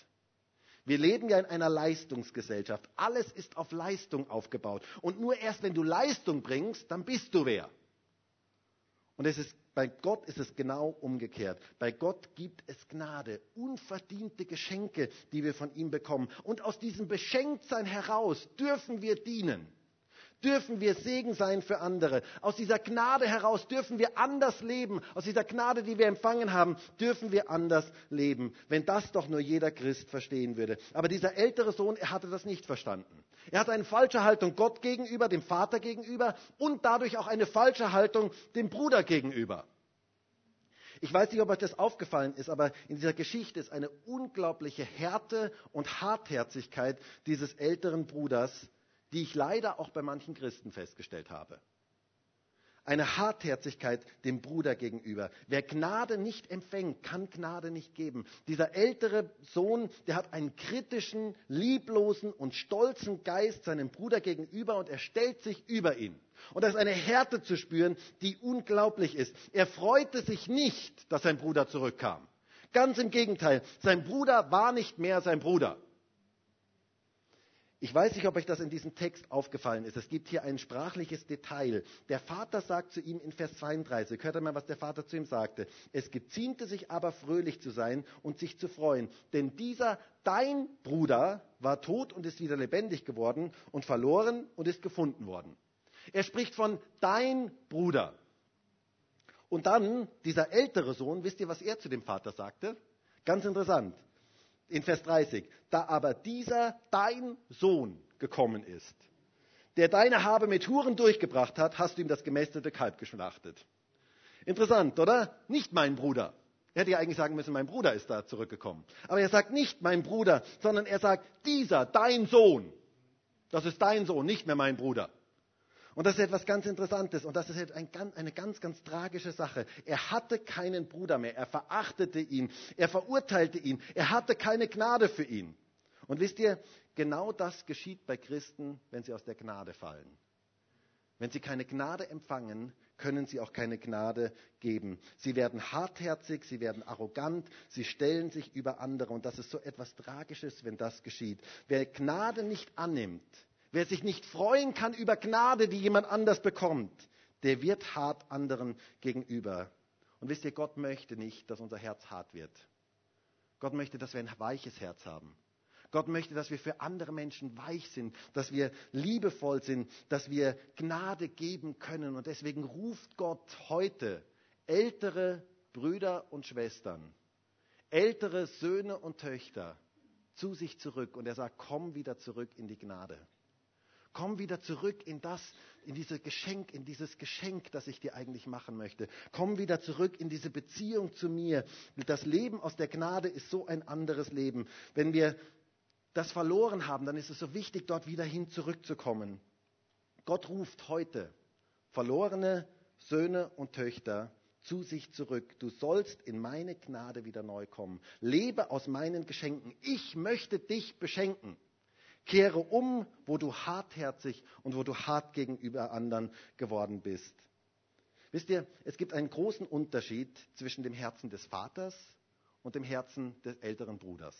Wir leben ja in einer Leistungsgesellschaft. Alles ist auf Leistung aufgebaut. Und nur erst, wenn du Leistung bringst, dann bist du wer. Und es ist, bei Gott ist es genau umgekehrt. Bei Gott gibt es Gnade, unverdiente Geschenke, die wir von ihm bekommen. Und aus diesem Beschenktsein heraus dürfen wir dienen dürfen wir Segen sein für andere. Aus dieser Gnade heraus dürfen wir anders leben. Aus dieser Gnade, die wir empfangen haben, dürfen wir anders leben. Wenn das doch nur jeder Christ verstehen würde. Aber dieser ältere Sohn, er hatte das nicht verstanden. Er hatte eine falsche Haltung Gott gegenüber, dem Vater gegenüber und dadurch auch eine falsche Haltung dem Bruder gegenüber. Ich weiß nicht, ob euch das aufgefallen ist, aber in dieser Geschichte ist eine unglaubliche Härte und Hartherzigkeit dieses älteren Bruders die ich leider auch bei manchen Christen festgestellt habe. Eine Hartherzigkeit dem Bruder gegenüber. Wer Gnade nicht empfängt, kann Gnade nicht geben. Dieser ältere Sohn, der hat einen kritischen, lieblosen und stolzen Geist seinem Bruder gegenüber und er stellt sich über ihn. Und da ist eine Härte zu spüren, die unglaublich ist. Er freute sich nicht, dass sein Bruder zurückkam. Ganz im Gegenteil, sein Bruder war nicht mehr sein Bruder. Ich weiß nicht, ob euch das in diesem Text aufgefallen ist. Es gibt hier ein sprachliches Detail. Der Vater sagt zu ihm in Vers 32, hört einmal, was der Vater zu ihm sagte. Es geziemte sich aber fröhlich zu sein und sich zu freuen. Denn dieser, dein Bruder, war tot und ist wieder lebendig geworden und verloren und ist gefunden worden. Er spricht von dein Bruder. Und dann dieser ältere Sohn, wisst ihr, was er zu dem Vater sagte? Ganz interessant in Vers 30, da aber dieser dein Sohn gekommen ist, der deine Habe mit Huren durchgebracht hat, hast du ihm das gemästete Kalb geschlachtet. Interessant, oder? Nicht mein Bruder. Er hätte ja eigentlich sagen müssen, mein Bruder ist da zurückgekommen. Aber er sagt nicht mein Bruder, sondern er sagt dieser, dein Sohn. Das ist dein Sohn, nicht mehr mein Bruder. Und das ist etwas ganz Interessantes und das ist ein, eine ganz, ganz tragische Sache. Er hatte keinen Bruder mehr, er verachtete ihn, er verurteilte ihn, er hatte keine Gnade für ihn. Und wisst ihr, genau das geschieht bei Christen, wenn sie aus der Gnade fallen. Wenn sie keine Gnade empfangen, können sie auch keine Gnade geben. Sie werden hartherzig, sie werden arrogant, sie stellen sich über andere. Und das ist so etwas Tragisches, wenn das geschieht. Wer Gnade nicht annimmt, Wer sich nicht freuen kann über Gnade, die jemand anders bekommt, der wird hart anderen gegenüber. Und wisst ihr, Gott möchte nicht, dass unser Herz hart wird. Gott möchte, dass wir ein weiches Herz haben. Gott möchte, dass wir für andere Menschen weich sind, dass wir liebevoll sind, dass wir Gnade geben können. Und deswegen ruft Gott heute ältere Brüder und Schwestern, ältere Söhne und Töchter zu sich zurück. Und er sagt, komm wieder zurück in die Gnade. Komm wieder zurück in das, in dieses Geschenk, in dieses Geschenk, das ich dir eigentlich machen möchte. Komm wieder zurück in diese Beziehung zu mir. Das Leben aus der Gnade ist so ein anderes Leben. Wenn wir das verloren haben, dann ist es so wichtig, dort wieder hin zurückzukommen. Gott ruft heute verlorene Söhne und Töchter zu sich zurück. Du sollst in meine Gnade wieder neu kommen. Lebe aus meinen Geschenken. Ich möchte dich beschenken. Kehre um, wo du hartherzig und wo du hart gegenüber anderen geworden bist. Wisst ihr, es gibt einen großen Unterschied zwischen dem Herzen des Vaters und dem Herzen des älteren Bruders.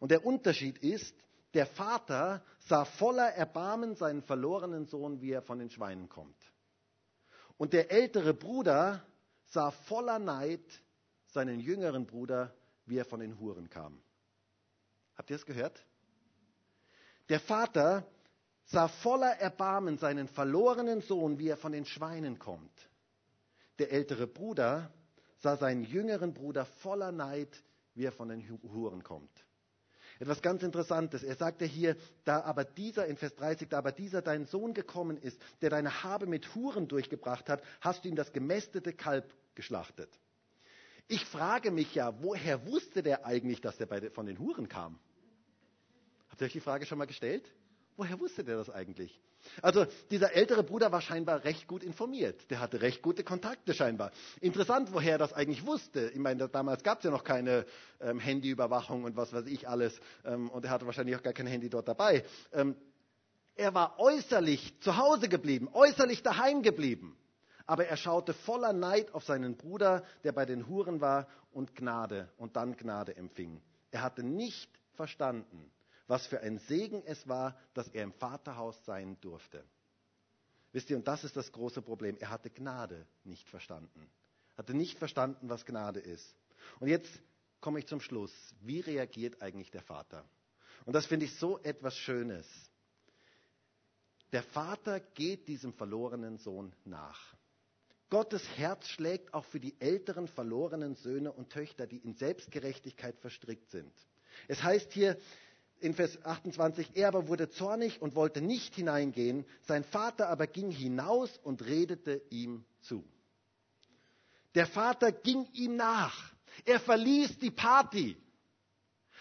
Und der Unterschied ist, der Vater sah voller Erbarmen seinen verlorenen Sohn, wie er von den Schweinen kommt. Und der ältere Bruder sah voller Neid seinen jüngeren Bruder, wie er von den Huren kam. Habt ihr es gehört? Der Vater sah voller Erbarmen seinen verlorenen Sohn, wie er von den Schweinen kommt. Der ältere Bruder sah seinen jüngeren Bruder voller Neid, wie er von den Huren kommt. Etwas ganz Interessantes. Er sagte hier, da aber dieser, in Vers 30, da aber dieser dein Sohn gekommen ist, der deine Habe mit Huren durchgebracht hat, hast du ihm das gemästete Kalb geschlachtet. Ich frage mich ja, woher wusste der eigentlich, dass er von den Huren kam? Habt ihr euch die Frage schon mal gestellt? Woher wusste der das eigentlich? Also dieser ältere Bruder war scheinbar recht gut informiert. Der hatte recht gute Kontakte scheinbar. Interessant, woher er das eigentlich wusste. Ich meine, damals gab es ja noch keine ähm, Handyüberwachung und was weiß ich alles. Ähm, und er hatte wahrscheinlich auch gar kein Handy dort dabei. Ähm, er war äußerlich zu Hause geblieben, äußerlich daheim geblieben. Aber er schaute voller Neid auf seinen Bruder, der bei den Huren war und Gnade und dann Gnade empfing. Er hatte nicht verstanden, was für ein Segen es war, dass er im Vaterhaus sein durfte. Wisst ihr, und das ist das große Problem. Er hatte Gnade nicht verstanden. Hatte nicht verstanden, was Gnade ist. Und jetzt komme ich zum Schluss. Wie reagiert eigentlich der Vater? Und das finde ich so etwas Schönes. Der Vater geht diesem verlorenen Sohn nach. Gottes Herz schlägt auch für die älteren verlorenen Söhne und Töchter, die in Selbstgerechtigkeit verstrickt sind. Es heißt hier, in Vers 28, er aber wurde zornig und wollte nicht hineingehen, sein Vater aber ging hinaus und redete ihm zu. Der Vater ging ihm nach. Er verließ die Party.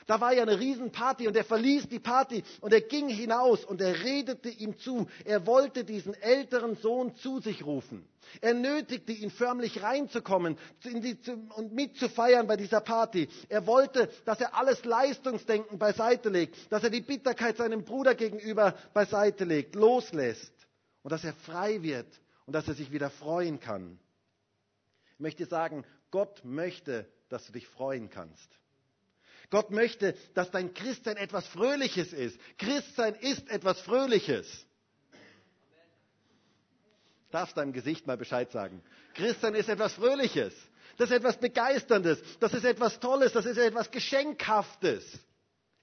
Da war ja eine Riesenparty und er verließ die Party und er ging hinaus und er redete ihm zu. Er wollte diesen älteren Sohn zu sich rufen. Er nötigte ihn förmlich reinzukommen und mitzufeiern bei dieser Party. Er wollte, dass er alles Leistungsdenken beiseite legt, dass er die Bitterkeit seinem Bruder gegenüber beiseite legt, loslässt und dass er frei wird und dass er sich wieder freuen kann. Ich möchte sagen, Gott möchte, dass du dich freuen kannst. Gott möchte, dass dein Christsein etwas Fröhliches ist. Christsein ist etwas Fröhliches. Darfst deinem Gesicht mal Bescheid sagen. Christsein ist etwas Fröhliches. Das ist etwas Begeisterndes. Das ist etwas Tolles. Das ist etwas Geschenkhaftes.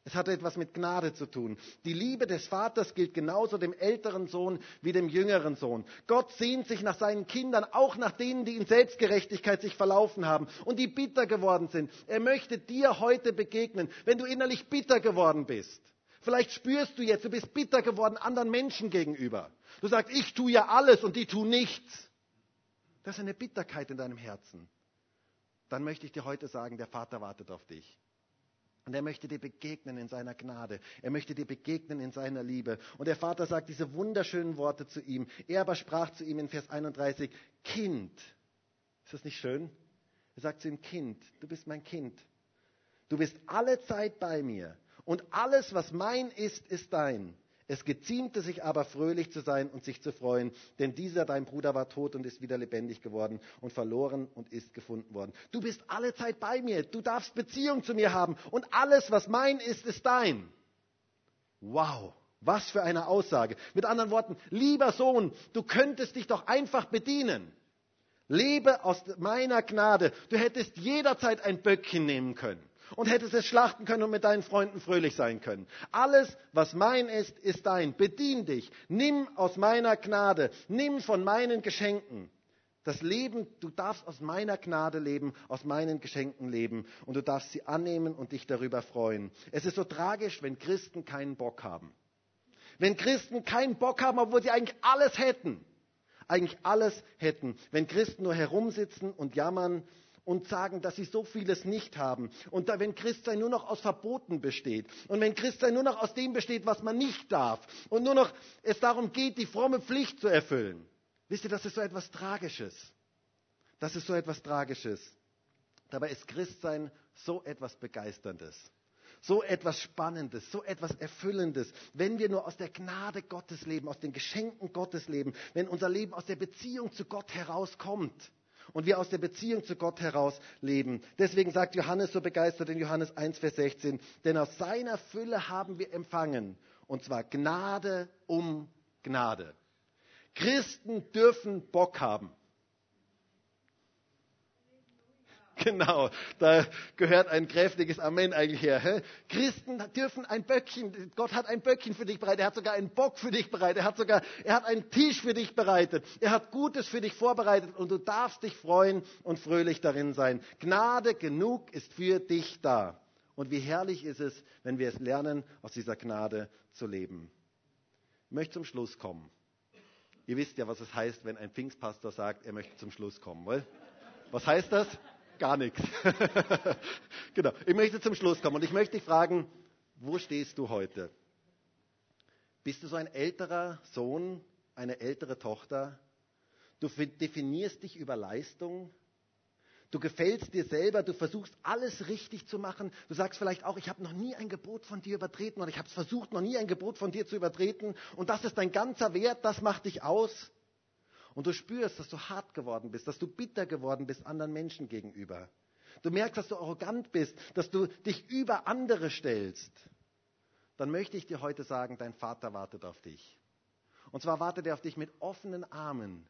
Es hat etwas mit Gnade zu tun. Die Liebe des Vaters gilt genauso dem älteren Sohn wie dem jüngeren Sohn. Gott sehnt sich nach seinen Kindern, auch nach denen, die in Selbstgerechtigkeit sich verlaufen haben und die bitter geworden sind. Er möchte dir heute begegnen, wenn du innerlich bitter geworden bist. Vielleicht spürst du jetzt, du bist bitter geworden anderen Menschen gegenüber. Du sagst, ich tue ja alles und die tun nichts. Das ist eine Bitterkeit in deinem Herzen. Dann möchte ich dir heute sagen, der Vater wartet auf dich. Und er möchte dir begegnen in seiner Gnade. Er möchte dir begegnen in seiner Liebe. Und der Vater sagt diese wunderschönen Worte zu ihm. Er aber sprach zu ihm in Vers 31, Kind. Ist das nicht schön? Er sagt zu ihm, Kind, du bist mein Kind. Du bist alle Zeit bei mir. Und alles, was mein ist, ist dein. Es geziemte sich aber fröhlich zu sein und sich zu freuen, denn dieser dein Bruder war tot und ist wieder lebendig geworden und verloren und ist gefunden worden. Du bist alle Zeit bei mir, du darfst Beziehung zu mir haben und alles, was mein ist, ist dein. Wow, was für eine Aussage. Mit anderen Worten, lieber Sohn, du könntest dich doch einfach bedienen. Lebe aus meiner Gnade. Du hättest jederzeit ein Böckchen nehmen können. Und hättest es schlachten können und mit deinen Freunden fröhlich sein können. Alles, was mein ist, ist dein. Bedien dich. Nimm aus meiner Gnade. Nimm von meinen Geschenken. Das Leben, du darfst aus meiner Gnade leben, aus meinen Geschenken leben und du darfst sie annehmen und dich darüber freuen. Es ist so tragisch, wenn Christen keinen Bock haben. Wenn Christen keinen Bock haben, obwohl sie eigentlich alles hätten. Eigentlich alles hätten. Wenn Christen nur herumsitzen und jammern und sagen, dass sie so vieles nicht haben. Und da, wenn Christsein nur noch aus Verboten besteht und wenn Christsein nur noch aus dem besteht, was man nicht darf und nur noch es darum geht, die fromme Pflicht zu erfüllen. Wisst ihr, das ist so etwas Tragisches. Das ist so etwas Tragisches. Dabei ist Christsein so etwas Begeisterndes so etwas Spannendes, so etwas Erfüllendes, wenn wir nur aus der Gnade Gottes leben, aus den Geschenken Gottes leben, wenn unser Leben aus der Beziehung zu Gott herauskommt und wir aus der Beziehung zu Gott heraus leben. Deswegen sagt Johannes so begeistert in Johannes 1, Vers 16, denn aus seiner Fülle haben wir empfangen, und zwar Gnade um Gnade. Christen dürfen Bock haben. Genau, da gehört ein kräftiges Amen eigentlich her. Christen dürfen ein Böckchen, Gott hat ein Böckchen für dich bereitet, er hat sogar einen Bock für dich bereitet, er hat sogar, er hat einen Tisch für dich bereitet, er hat Gutes für dich vorbereitet und du darfst dich freuen und fröhlich darin sein. Gnade genug ist für dich da. Und wie herrlich ist es, wenn wir es lernen, aus dieser Gnade zu leben. Ich möchte zum Schluss kommen. Ihr wisst ja, was es heißt, wenn ein Pfingstpastor sagt, er möchte zum Schluss kommen. Weil? Was heißt das? Gar nichts. genau. Ich möchte zum Schluss kommen und ich möchte dich fragen, wo stehst du heute? Bist du so ein älterer Sohn, eine ältere Tochter? Du definierst dich über Leistung. Du gefällst dir selber, du versuchst alles richtig zu machen. Du sagst vielleicht auch, ich habe noch nie ein Gebot von dir übertreten oder ich habe es versucht, noch nie ein Gebot von dir zu übertreten. Und das ist dein ganzer Wert, das macht dich aus. Und du spürst, dass du hart geworden bist, dass du bitter geworden bist anderen Menschen gegenüber. Du merkst, dass du arrogant bist, dass du dich über andere stellst. Dann möchte ich dir heute sagen, dein Vater wartet auf dich. Und zwar wartet er auf dich mit offenen Armen.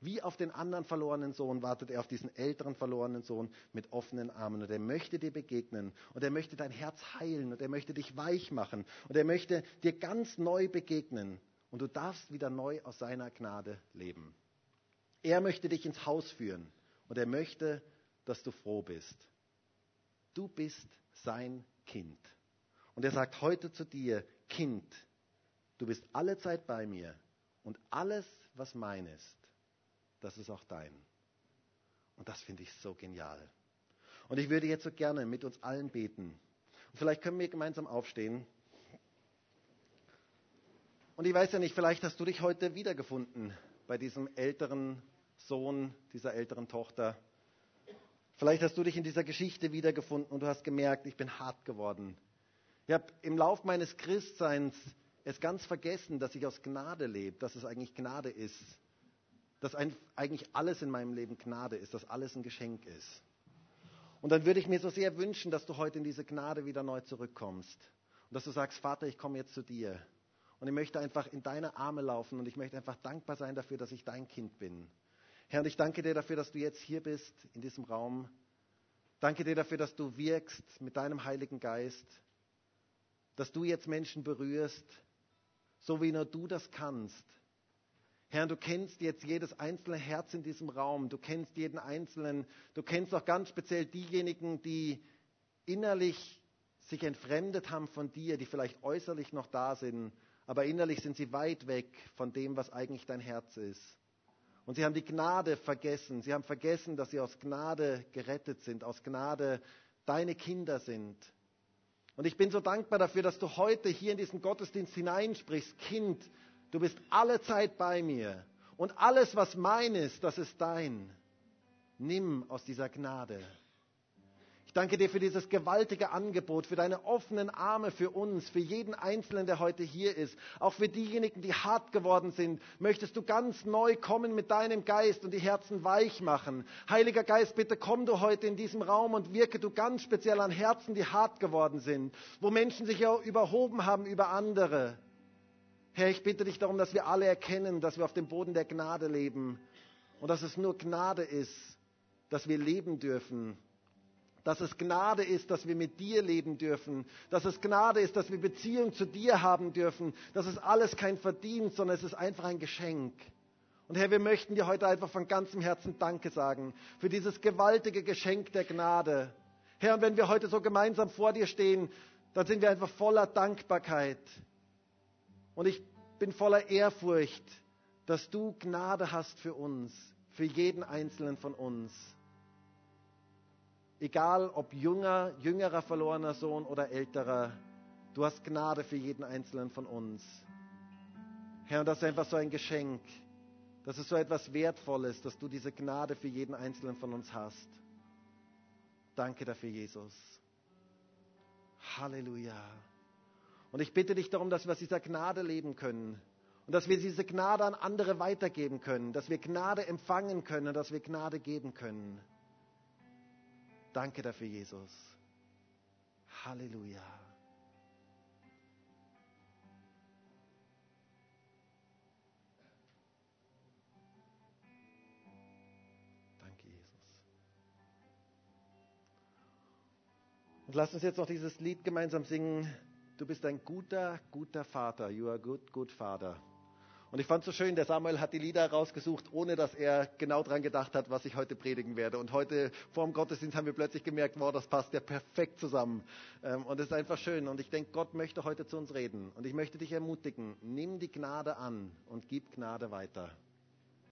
Wie auf den anderen verlorenen Sohn wartet er auf diesen älteren verlorenen Sohn mit offenen Armen. Und er möchte dir begegnen. Und er möchte dein Herz heilen. Und er möchte dich weich machen. Und er möchte dir ganz neu begegnen und du darfst wieder neu aus seiner Gnade leben. Er möchte dich ins Haus führen und er möchte, dass du froh bist. Du bist sein Kind. Und er sagt heute zu dir, Kind, du bist alle Zeit bei mir und alles, was mein ist, das ist auch dein. Und das finde ich so genial. Und ich würde jetzt so gerne mit uns allen beten. Und vielleicht können wir gemeinsam aufstehen. Und ich weiß ja nicht, vielleicht hast du dich heute wiedergefunden bei diesem älteren Sohn, dieser älteren Tochter. Vielleicht hast du dich in dieser Geschichte wiedergefunden und du hast gemerkt, ich bin hart geworden. Ich habe im Lauf meines Christseins es ganz vergessen, dass ich aus Gnade lebe, dass es eigentlich Gnade ist. Dass eigentlich alles in meinem Leben Gnade ist, dass alles ein Geschenk ist. Und dann würde ich mir so sehr wünschen, dass du heute in diese Gnade wieder neu zurückkommst. Und dass du sagst, Vater, ich komme jetzt zu dir. Und ich möchte einfach in deine Arme laufen und ich möchte einfach dankbar sein dafür, dass ich dein Kind bin. Herr, und ich danke dir dafür, dass du jetzt hier bist, in diesem Raum. Danke dir dafür, dass du wirkst mit deinem Heiligen Geist, dass du jetzt Menschen berührst, so wie nur du das kannst. Herr, du kennst jetzt jedes einzelne Herz in diesem Raum. Du kennst jeden Einzelnen. Du kennst auch ganz speziell diejenigen, die innerlich sich entfremdet haben von dir, die vielleicht äußerlich noch da sind, aber innerlich sind sie weit weg von dem, was eigentlich dein Herz ist. Und sie haben die Gnade vergessen. Sie haben vergessen, dass sie aus Gnade gerettet sind, aus Gnade deine Kinder sind. Und ich bin so dankbar dafür, dass du heute hier in diesen Gottesdienst hineinsprichst. Kind, du bist alle Zeit bei mir. Und alles, was mein ist, das ist dein. Nimm aus dieser Gnade. Ich danke dir für dieses gewaltige Angebot, für deine offenen Arme für uns, für jeden Einzelnen, der heute hier ist. Auch für diejenigen, die hart geworden sind, möchtest du ganz neu kommen mit deinem Geist und die Herzen weich machen. Heiliger Geist, bitte komm du heute in diesem Raum und wirke du ganz speziell an Herzen, die hart geworden sind, wo Menschen sich ja überhoben haben über andere. Herr, ich bitte dich darum, dass wir alle erkennen, dass wir auf dem Boden der Gnade leben und dass es nur Gnade ist, dass wir leben dürfen dass es Gnade ist, dass wir mit dir leben dürfen, dass es Gnade ist, dass wir Beziehung zu dir haben dürfen, dass es alles kein Verdienst, sondern es ist einfach ein Geschenk. Und Herr, wir möchten dir heute einfach von ganzem Herzen Danke sagen für dieses gewaltige Geschenk der Gnade. Herr, und wenn wir heute so gemeinsam vor dir stehen, dann sind wir einfach voller Dankbarkeit. Und ich bin voller Ehrfurcht, dass du Gnade hast für uns, für jeden einzelnen von uns. Egal ob junger, jüngerer verlorener Sohn oder älterer, du hast Gnade für jeden einzelnen von uns. Herr, und das ist einfach so ein Geschenk. Das ist so etwas Wertvolles, dass du diese Gnade für jeden einzelnen von uns hast. Danke dafür, Jesus. Halleluja. Und ich bitte dich darum, dass wir aus dieser Gnade leben können und dass wir diese Gnade an andere weitergeben können, dass wir Gnade empfangen können, dass wir Gnade geben können. Danke dafür, Jesus. Halleluja. Danke, Jesus. Und lass uns jetzt noch dieses Lied gemeinsam singen. Du bist ein guter, guter Vater. You are good, good Father. Und ich fand es so schön, der Samuel hat die Lieder rausgesucht, ohne dass er genau daran gedacht hat, was ich heute predigen werde. Und heute vor dem Gottesdienst haben wir plötzlich gemerkt, wow, das passt ja perfekt zusammen. Ähm, und es ist einfach schön. Und ich denke, Gott möchte heute zu uns reden. Und ich möchte dich ermutigen, nimm die Gnade an und gib Gnade weiter.